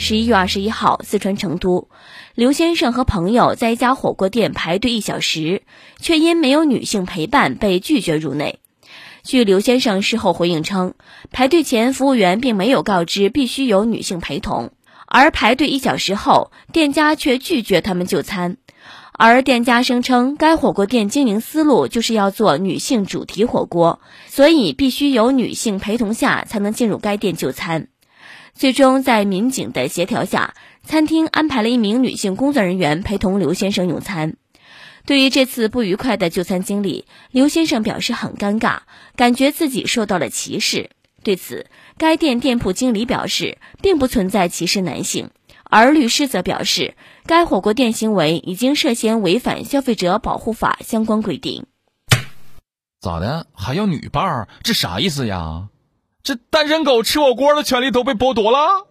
十一月二十一号，四川成都，刘先生和朋友在一家火锅店排队一小时，却因没有女性陪伴被拒绝入内。据刘先生事后回应称，排队前服务员并没有告知必须有女性陪同，而排队一小时后，店家却拒绝他们就餐。而店家声称，该火锅店经营思路就是要做女性主题火锅，所以必须有女性陪同下才能进入该店就餐。最终，在民警的协调下，餐厅安排了一名女性工作人员陪同刘先生用餐。对于这次不愉快的就餐经历，刘先生表示很尴尬，感觉自己受到了歧视。对此，该店店铺经理表示，并不存在歧视男性。而律师则表示，该火锅店行为已经涉嫌违反消费者保护法相关规定。咋的？还要女伴儿？这啥意思呀？这单身狗吃火锅的权利都被剥夺了？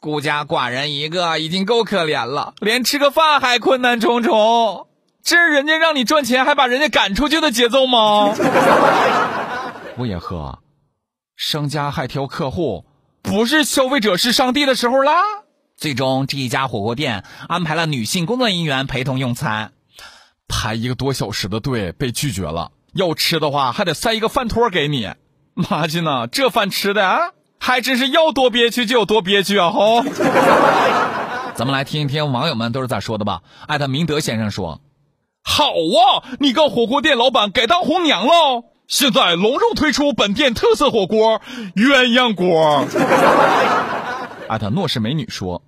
孤家寡人一个已经够可怜了，连吃个饭还困难重重。这是人家让你赚钱，还把人家赶出去的节奏吗？我也喝，商家还挑客户，不是消费者是上帝的时候啦。最终，这一家火锅店安排了女性工作人员陪同用餐，排一个多小时的队被拒绝了。要吃的话，还得塞一个饭托给你。妈去呢，这饭吃的啊，还真是要多憋屈就有多憋屈啊！吼，咱们来听一听网友们都是咋说的吧。艾特明德先生说：“好啊，你个火锅店老板改当红娘了。现在隆重推出本店特色火锅鸳鸯锅。”艾特诺氏美女说。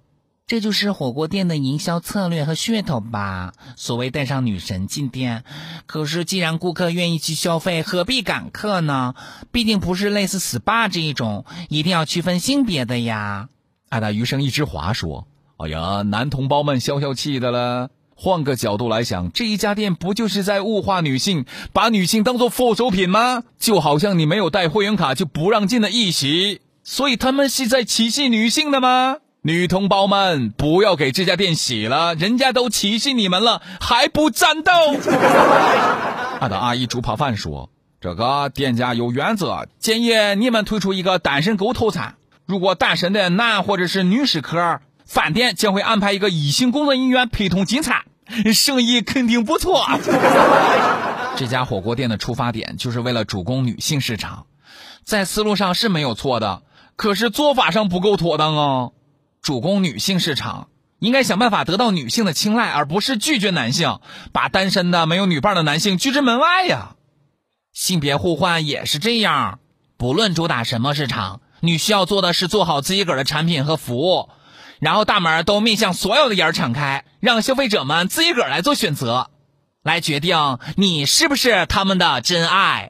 这就是火锅店的营销策略和噱头吧？所谓带上女神进店，可是既然顾客愿意去消费，何必赶客呢？毕竟不是类似 SPA 这一种，一定要区分性别的呀。爱大余生一枝华说：“哎呀，男同胞们消消气的了。换个角度来想，这一家店不就是在物化女性，把女性当做附属品吗？就好像你没有带会员卡就不让进的一席，所以他们是在歧视女性的吗？”女同胞们，不要给这家店洗了，人家都歧视你们了，还不战斗？他的阿姨煮泡饭说：“这个店家有原则，建议你们推出一个单身狗套餐。如果单身的男或者是女食客，饭店将会安排一个异性工作人员陪同进餐，生意肯定不错。”这家火锅店的出发点就是为了主攻女性市场，在思路上是没有错的，可是做法上不够妥当啊。主攻女性市场，应该想办法得到女性的青睐，而不是拒绝男性，把单身的没有女伴的男性拒之门外呀。性别互换也是这样，不论主打什么市场，你需要做的是做好自己个儿的产品和服务，然后大门都面向所有的人敞开，让消费者们自己个儿来做选择，来决定你是不是他们的真爱。